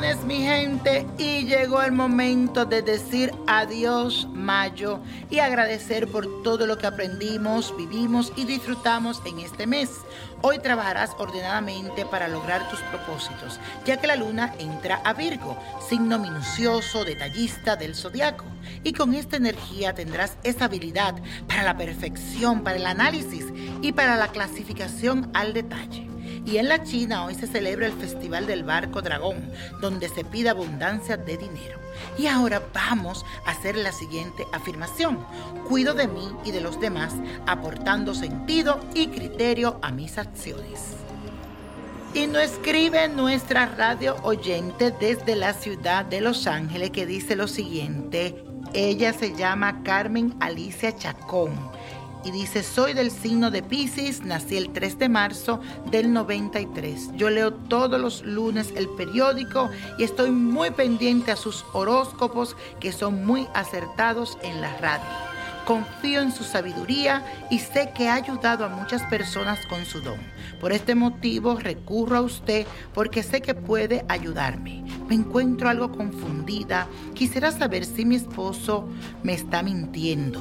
noviembre y llegó el momento de decir adiós mayo y agradecer por todo lo que aprendimos, vivimos y disfrutamos en este mes. Hoy trabajarás ordenadamente para lograr tus propósitos, ya que la luna entra a Virgo, signo minucioso, detallista del zodiaco. Y con esta energía tendrás esa habilidad para la perfección, para el análisis y para la clasificación al detalle. Y en la China hoy se celebra el Festival del Barco Dragón, donde se pide abundancia de dinero. Y ahora vamos a hacer la siguiente afirmación. Cuido de mí y de los demás, aportando sentido y criterio a mis acciones. Y nos escribe nuestra radio oyente desde la ciudad de Los Ángeles que dice lo siguiente. Ella se llama Carmen Alicia Chacón y dice, soy del signo de Pisces, nací el 3 de marzo del 93. Yo leo todos los lunes el periódico y estoy muy pendiente a sus horóscopos que son muy acertados en la radio. Confío en su sabiduría y sé que ha ayudado a muchas personas con su don. Por este motivo recurro a usted porque sé que puede ayudarme. Me encuentro algo confundida. Quisiera saber si mi esposo me está mintiendo.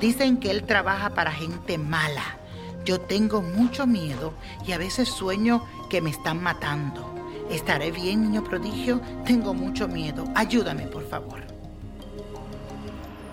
Dicen que él trabaja para gente mala. Yo tengo mucho miedo y a veces sueño que me están matando. ¿Estaré bien, niño prodigio? Tengo mucho miedo. Ayúdame, por favor.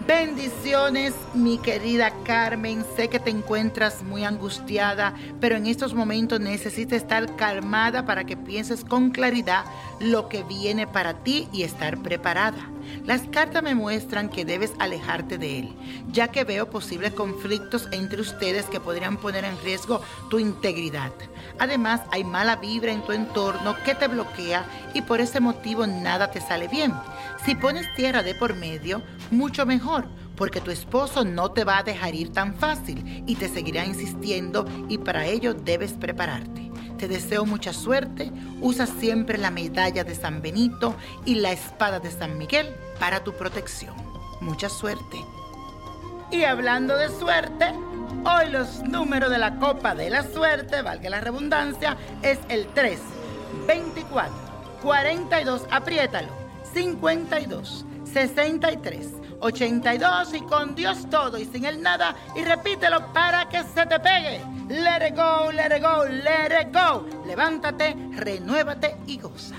Bendiciones, mi querida Carmen. Sé que te encuentras muy angustiada, pero en estos momentos necesitas estar calmada para que pienses con claridad lo que viene para ti y estar preparada. Las cartas me muestran que debes alejarte de él, ya que veo posibles conflictos entre ustedes que podrían poner en riesgo tu integridad. Además, hay mala vibra en tu entorno que te bloquea y por ese motivo nada te sale bien. Si pones tierra de por medio, mucho mejor, porque tu esposo no te va a dejar ir tan fácil y te seguirá insistiendo y para ello debes prepararte. Te deseo mucha suerte, usa siempre la medalla de San Benito y la espada de San Miguel para tu protección. Mucha suerte. Y hablando de suerte, hoy los números de la copa de la suerte, valga la redundancia, es el 3, 24, 42, apriétalo 52 63 82 y con Dios todo y sin el nada y repítelo para que se te pegue. Let it go, let it go, let it go. Levántate, renuévate y goza.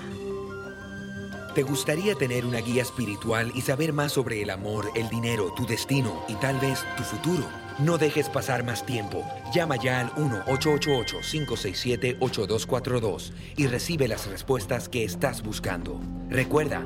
¿Te gustaría tener una guía espiritual y saber más sobre el amor, el dinero, tu destino y tal vez tu futuro? No dejes pasar más tiempo. Llama ya al 1-888-567-8242 y recibe las respuestas que estás buscando. Recuerda,